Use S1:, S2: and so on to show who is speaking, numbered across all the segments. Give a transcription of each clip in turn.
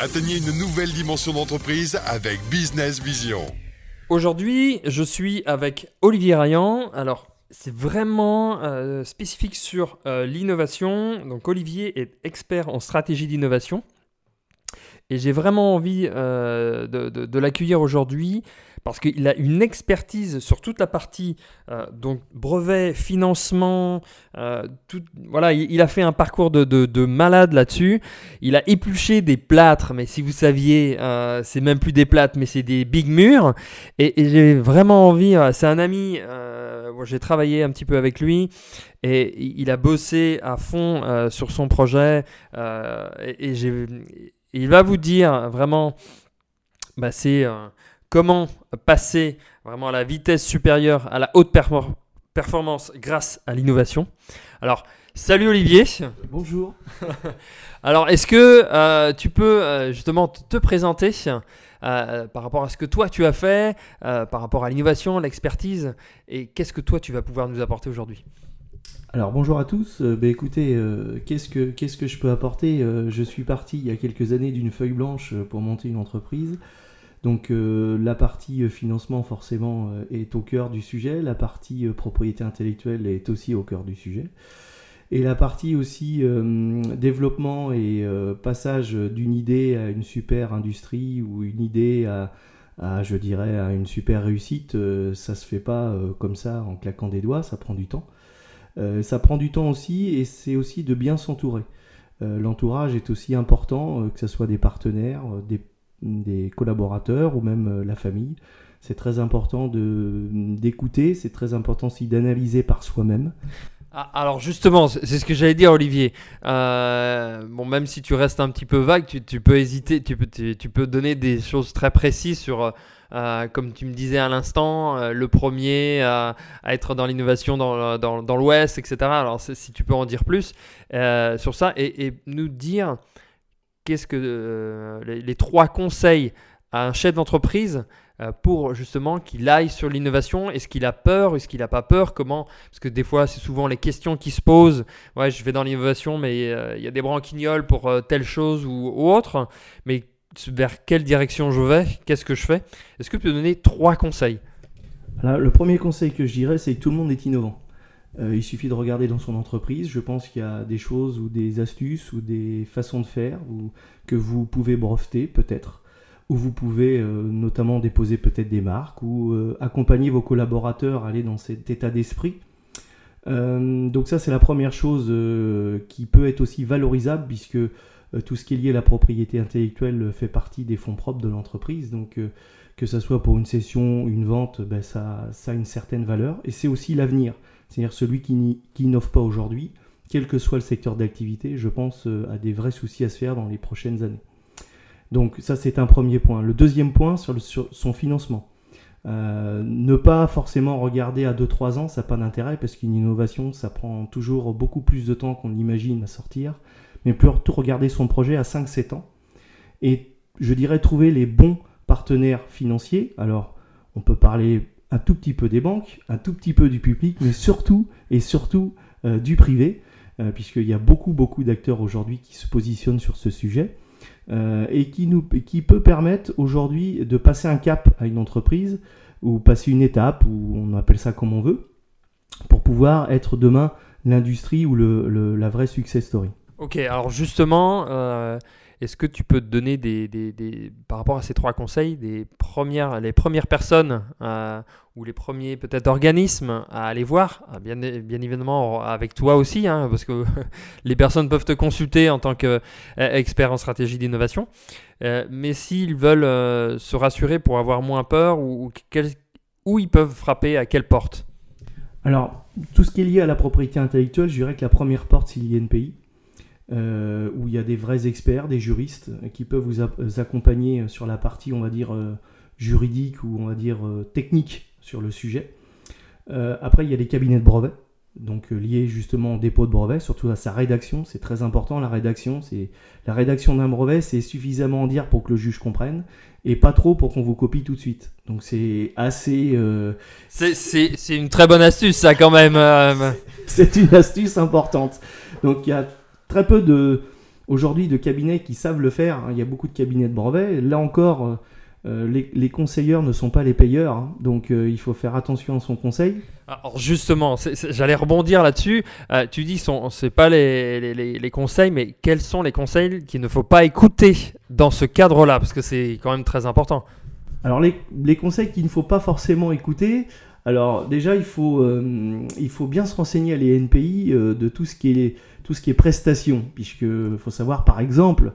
S1: Atteignez une nouvelle dimension d'entreprise avec Business Vision.
S2: Aujourd'hui, je suis avec Olivier Rayan. Alors, c'est vraiment euh, spécifique sur euh, l'innovation. Donc, Olivier est expert en stratégie d'innovation. Et j'ai vraiment envie euh, de, l'accueillir aujourd'hui parce qu'il a une expertise sur toute la partie euh, donc brevet, financement, euh, tout, voilà, il, a fait un parcours de, malade là-dessus. Il a épluché des plâtres, mais si vous saviez, c'est même plus des plâtres, mais c'est des big murs. Et, j'ai vraiment envie, c'est un ami, j'ai travaillé un petit peu avec lui et il a bossé à fond sur son projet et, et j'ai il va vous dire vraiment, bah, c'est euh, comment passer vraiment à la vitesse supérieure, à la haute performance grâce à l'innovation. Alors, salut Olivier.
S3: Bonjour.
S2: Alors, est-ce que euh, tu peux euh, justement te présenter par rapport à ce que toi tu as fait, par rapport à l'innovation, l'expertise, et qu'est-ce que toi tu vas pouvoir nous apporter aujourd'hui?
S3: Alors bonjour à tous, euh, bah, écoutez, euh, qu'est-ce, que, je peux apporter euh, Je suis parti il y a quelques années d'une feuille blanche pour monter une entreprise. Donc la partie financement forcément est au cœur du sujet, la partie propriété intellectuelle est aussi au cœur du sujet. Et la partie aussi développement et passage d'une idée à une super industrie ou une idée à, à je dirais, à une super réussite, ça se fait pas comme ça en claquant des doigts, ça prend du temps. Euh, ça prend du temps aussi et c'est aussi de bien s'entourer. Euh, l'entourage est aussi important, euh, que ce soit des partenaires, des, collaborateurs ou même la famille. C'est très important d'écouter, c'est très important aussi d'analyser par soi-même.
S2: Ah, alors justement, c'est ce que j'allais dire, Olivier. bon, même si tu restes un petit peu vague, tu, peux hésiter, tu peux, donner des choses très précises sur euh, comme tu me disais à l'instant, euh, le premier à être dans l'innovation dans, l'Ouest, etc. Alors si tu peux en dire plus euh, sur ça et, nous dire qu'est-ce que les, trois conseils à un chef d'entreprise pour justement qu'il aille sur l'innovation Est-ce qu'il a peur Est-ce qu'il n'a pas peur Comment? Parce que des fois, c'est souvent les questions qui se posent. Ouais, je vais dans l'innovation, mais il y a des branquignoles pour telle chose ou, autre. Mais vers quelle direction je vais, qu'est-ce que je fais? Est-ce que tu peux donner trois conseils?
S3: Le premier conseil que je dirais, c'est que tout le monde est innovant. Euh, il suffit de regarder dans son entreprise. Je pense qu'il y a des choses ou des astuces ou des façons de faire ou, que vous pouvez breveter peut-être, ou vous pouvez euh, notamment déposer peut-être des marques ou euh, accompagner vos collaborateurs à aller dans cet état d'esprit. donc ça c'est la première chose qui peut être aussi valorisable puisque euh, tout ce qui est lié à la propriété intellectuelle fait partie des fonds propres de l'entreprise. Donc euh, que ce soit pour une session, une vente, ben, ça, a une certaine valeur. Et c'est aussi l'avenir. C'est-à-dire celui qui n'innove pas aujourd'hui, quel que soit le secteur d'activité, je pense euh, a des vrais soucis à se faire dans les prochaines années. Donc ça c'est un premier point. Le deuxième point sur, son financement. ne pas forcément regarder à 2-3 ans, ça n'a pas d'intérêt parce qu'une innovation, ça prend toujours beaucoup plus de temps qu'on l'imagine à sortir mais plutôt regarder son projet à 5-7 ans. Et je dirais trouver les bons partenaires financiers. Alors, on peut parler un tout petit peu des banques, un tout petit peu du public, mais surtout et surtout euh, du privé, euh, puisqu'il y a beaucoup, beaucoup d'acteurs aujourd'hui qui se positionnent sur ce sujet. Euh, et qui, nous, qui peut permettre aujourd'hui de passer un cap à une entreprise ou passer une étape, ou on appelle ça comme on veut, pour pouvoir être demain l'industrie ou le, la vraie success story.
S2: Ok, alors justement, euh, est-ce que tu peux te donner des, des, des, par rapport à ces trois conseils, des premières, les premières personnes euh, ou les premiers peut-être organismes à aller voir, ah, bien, bien évidemment avec toi aussi, hein, parce que les personnes peuvent te consulter en tant qu'expert en stratégie d'innovation, euh, mais s'ils veulent se rassurer pour avoir moins peur, ou, où ils peuvent frapper, à quelle porte?
S3: Alors, tout ce qui est lié à la propriété intellectuelle, je dirais que la première porte, c'est l'INPI. Euh, où il y a des vrais experts, des juristes euh, qui peuvent vous, accompagner sur la partie, on va dire, euh, juridique ou on va dire technique sur le sujet. après, il y a des cabinets de brevets, donc liés justement au dépôt de brevet, surtout à sa rédaction, c'est très important. La rédaction, c'est la rédaction d'un brevet, c'est suffisamment en dire pour que le juge comprenne et pas trop pour qu'on vous copie tout de suite. Donc c'est assez.
S2: C'est une très bonne astuce, ça quand même.
S3: C'est une astuce importante. Donc il y a très peu de, aujourd'hui de cabinets qui savent le faire. hein. Il y a beaucoup de cabinets de brevets. Là encore, euh, euh, les, les conseilleurs ne sont pas les payeurs, hein. donc euh, il faut faire attention à son conseil.
S2: Alors justement, j'allais rebondir là-dessus. Euh, tu dis sont c'est pas les, les- les- les conseils, mais quels sont les conseils qu'il ne faut pas écouter dans ce cadre-là? Parce que c'est quand même très important.
S3: Alors les, les conseils qu'il ne faut pas forcément écouter, alors déjà il faut, euh, il faut bien se renseigner à les NPI euh, de tout ce qui est, tout ce qui est prestations, puisque faut savoir par exemple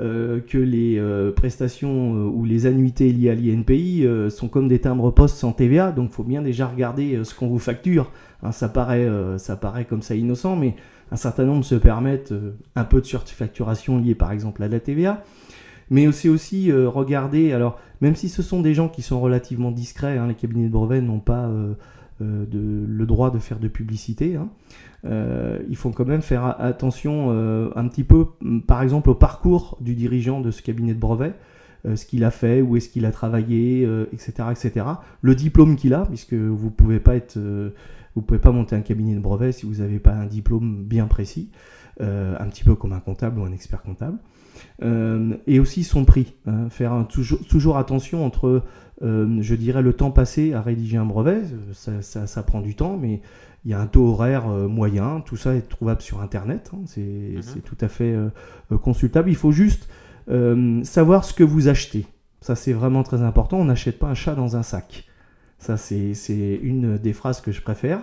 S3: euh, que les euh, prestations euh, ou les annuités liées à l'INPI sont comme des timbres poste sans TVA, donc faut bien déjà regarder ce qu'on vous facture. Hein, ça, paraît, ça paraît comme ça innocent, mais un certain nombre se permettent un peu de surfacturation liée par exemple à la TVA. Mais c'est aussi regarder, alors même si ce sont des gens qui sont relativement discrets, hein, les cabinets de brevets n'ont pas de- le droit de faire de publicité, hein, euh, il faut quand même faire attention euh, un petit peu, par exemple, au parcours du dirigeant de ce cabinet de brevet, euh, ce qu'il a fait, où est-ce qu'il a travaillé, euh, etc., etc. Le diplôme qu'il a, puisque vous pouvez pas être, vous pouvez pas monter un cabinet de brevet si vous n'avez pas un diplôme bien précis, euh, un petit peu comme un comptable ou un expert comptable. Euh, et aussi son prix. hein. faire un- toujours, toujours attention entre, euh, je dirais, le temps passé à rédiger un brevet, ça, ça- ça prend du temps, mais il y a un taux horaire moyen, tout ça est trouvable sur Internet, hein. c'est c'est tout à fait consultable. Il faut juste savoir ce que vous achetez. Ça, c'est vraiment très important. On n'achète pas un chat dans un sac. Ça, c'est une des phrases que je préfère.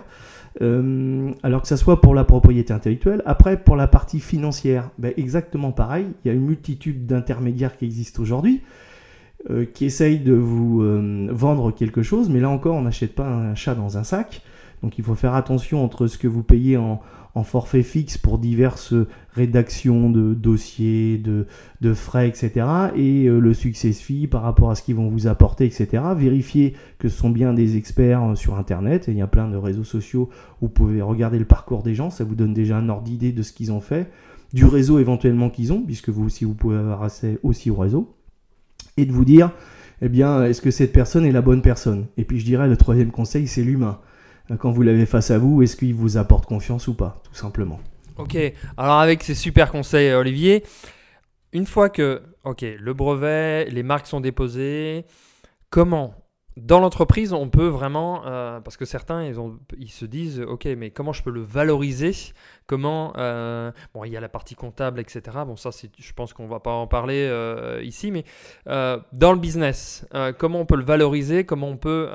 S3: Euh, alors que ça soit pour la propriété intellectuelle. Après, pour la partie financière, ben, exactement pareil. Il y a une multitude d'intermédiaires qui existent aujourd'hui euh, qui essayent de vous euh, vendre quelque chose, mais là encore, on n'achète pas un chat dans un sac. Donc il faut faire attention entre ce que vous payez en, forfait fixe pour diverses rédactions de dossiers, de, frais, etc. Et euh, le success fee par rapport à ce qu'ils vont vous apporter, etc. Vérifiez que ce sont bien des experts euh, sur Internet. Et il y a plein de réseaux sociaux où vous pouvez regarder le parcours des gens. Ça vous donne déjà un ordre d'idée de ce qu'ils ont fait, du réseau éventuellement qu'ils ont, puisque vous aussi vous pouvez avoir accès aussi au réseau. Et de vous dire, eh bien, est-ce que cette personne est la bonne personne? Et puis je dirais, le troisième conseil, c'est l'humain. Euh, Quand vous l'avez face à vous, est-ce qu'il vous apporte confiance ou pas, tout simplement.
S2: Ok, alors avec ces super conseils, Olivier, une fois que ok, le brevet, les marques sont déposées, comment dans l'entreprise on peut vraiment, euh, parce que certains ils, se disent ok, mais comment je peux le valoriser? Comment, euh, bon, il y a la partie comptable, etc. Bon, ça, je pense qu'on va pas en parler euh, ici, mais dans le business, comment on peut le valoriser? Comment on peut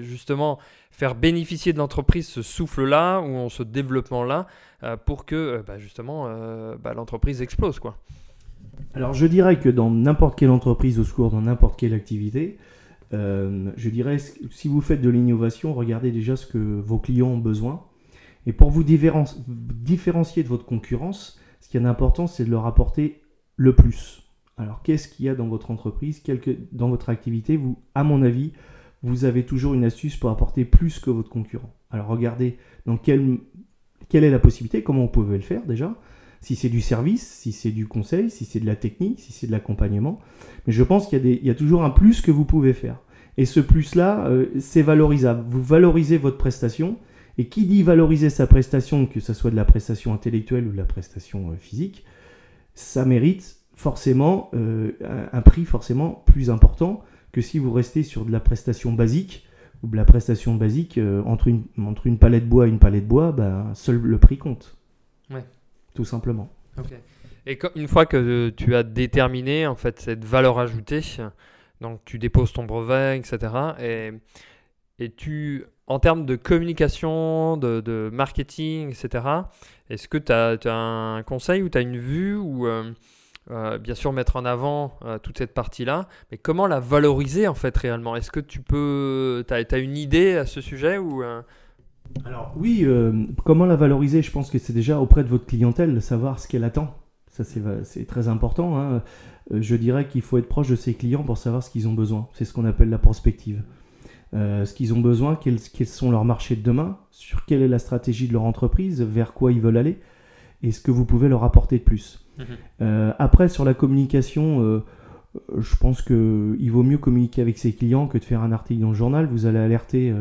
S2: justement faire bénéficier de l'entreprise ce souffle-là ou ce développement-là pour que bah, justement bah, l'entreprise explose quoi?
S3: Alors je dirais que dans n'importe quelle entreprise au secours, dans n'importe quelle activité, euh, je dirais si vous faites de l'innovation, regardez déjà ce que vos clients ont besoin. Et pour vous différen- différencier de votre concurrence, ce qui est important, c'est de leur apporter le plus. Alors qu'est-ce qu'il y a dans votre entreprise, dans votre activité vous, À mon avis, vous avez toujours une astuce pour apporter plus que votre concurrent. Alors regardez dans quelle est la possibilité, comment vous pouvez le faire déjà si c'est du service, si c'est du conseil, si c'est de la technique, si c'est de l'accompagnement. Mais je pense qu'il y, a toujours un plus que vous pouvez faire. Et ce plus-là, euh, c'est valorisable. Vous valorisez votre prestation. Et qui dit valoriser sa prestation, que ce soit de la prestation intellectuelle ou de la prestation euh, physique, ça mérite forcément euh, un, prix forcément plus important que si vous restez sur de la prestation basique ou de la prestation basique entre, une, entre une palette bois et une palette bois, ben, seul le prix compte.
S2: Ouais.
S3: Tout simplement.
S2: Et co- une fois que tu as déterminé en fait cette valeur ajoutée, donc tu déposes ton brevet, etc. Et, et tu, en termes de communication, de, marketing, etc. Est-ce que tu as, un conseil ou tu as une vue ou euh, euh, bien sûr mettre en avant euh, toute cette partie-là, mais comment la valoriser en fait réellement? Est-ce que tu peux, tu as, une idée à ce sujet ou
S3: Alors oui, euh, comment la valoriser? Je pense que c'est déjà auprès de votre clientèle de savoir ce qu'elle attend. Ça c'est très important. hein. Euh, Je dirais qu'il faut être proche de ses clients pour savoir ce qu'ils ont besoin. C'est ce qu'on appelle la prospective. Euh, ce qu'ils ont besoin, quels, quels sont leurs marchés de demain, sur quelle est la stratégie de leur entreprise, vers quoi ils veulent aller, et ce que vous pouvez leur apporter de plus. Euh, après, sur la communication, je pense qu'il vaut mieux communiquer avec ses clients que de faire un article dans le journal. Vous allez alerter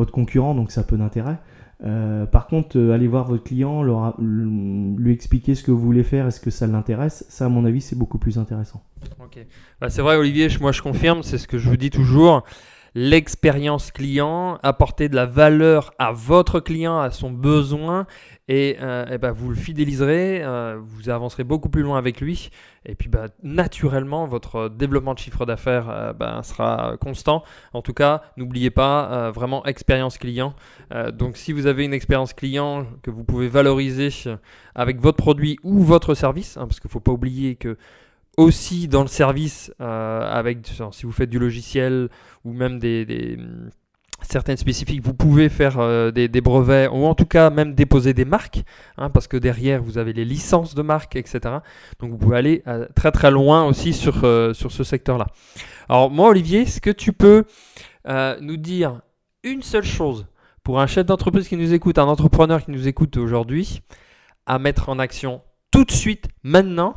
S3: votre concurrent, donc ça a peu d'intérêt. Euh, par contre, euh, aller voir votre client, leur- lui expliquer ce que vous voulez faire, est-ce que ça l'intéresse, ça à mon avis c'est beaucoup plus intéressant.
S2: Ok. Bah, c'est vrai, Olivier, moi je confirme, c'est ce que je vous dis toujours. L'expérience client, apporter de la valeur à votre client, à son besoin, et, euh, eh ben, vous le fidéliserez, euh, vous avancerez beaucoup plus loin avec lui, et puis bah, naturellement, votre développement de chiffre d'affaires euh, bah, sera constant. En tout cas, n'oubliez pas, vraiment expérience client. Donc si vous avez une expérience client que vous pouvez valoriser avec votre produit ou votre service, hein, parce qu'il ne faut pas oublier que aussi dans le service, euh, avec si vous faites du logiciel ou même des, certaines spécifiques, vous pouvez faire euh, des, brevets ou en tout cas même déposer des marques, hein, parce que derrière vous avez les licences de marques, etc. Donc vous pouvez aller euh, très très loin aussi sur, sur ce secteur-là. Alors moi Olivier, est-ce que tu peux nous dire une seule chose pour un chef d'entreprise qui nous écoute, un entrepreneur qui nous écoute aujourd'hui, à mettre en action tout de suite, maintenant,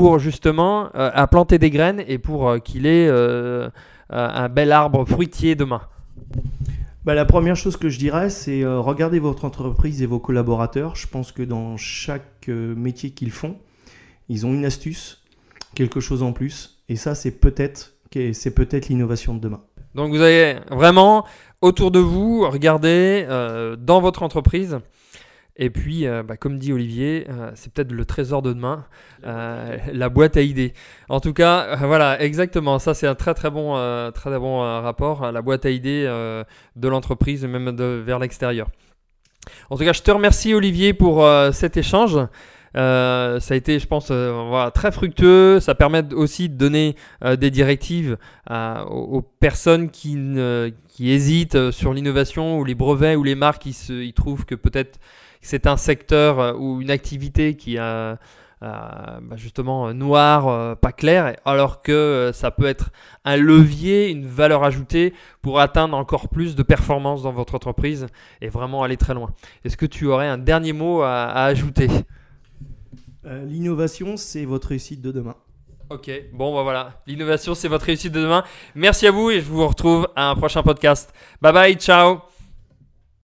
S2: pour justement euh, à planter des graines et pour euh, qu'il ait euh, un bel arbre fruitier demain.
S3: Bah, la première chose que je dirais, c'est regarder votre entreprise et vos collaborateurs. Je pense que dans chaque métier qu'ils font, ils ont une astuce, quelque chose en plus. Et ça, c'est peut-être c'est peut-être l'innovation de demain.
S2: Donc vous avez vraiment autour de vous, regardez dans votre entreprise. Et puis, euh, bah, comme dit Olivier, euh, c'est peut-être le trésor de demain, euh, la boîte à idées. En tout cas, euh, voilà, exactement. Ça, c'est un très très bon, euh, très bon euh, rapport à la boîte à idées euh, de l'entreprise, même de, vers l'extérieur. En tout cas, je te remercie Olivier pour euh, cet échange. Euh, ça a été, je pense, euh, voilà, très fructueux. Ça permet aussi de donner euh, des directives à- aux, aux personnes qui, ne- qui hésitent euh, sur l'innovation ou les brevets ou les marques. Ils, se, ils trouvent que peut-être c'est un secteur euh, ou une activité qui a bah, justement euh, noir, euh, pas clair, alors que euh, ça peut être un levier, une valeur ajoutée pour atteindre encore plus de performance dans votre entreprise et vraiment aller très loin. Est-ce que tu aurais un dernier mot à, à ajouter?
S3: Euh, L'innovation, c'est votre réussite de demain.
S2: Ok, bon bah voilà, l'innovation c'est votre réussite de demain. Merci à vous et je vous retrouve à un prochain podcast. Bye bye, ciao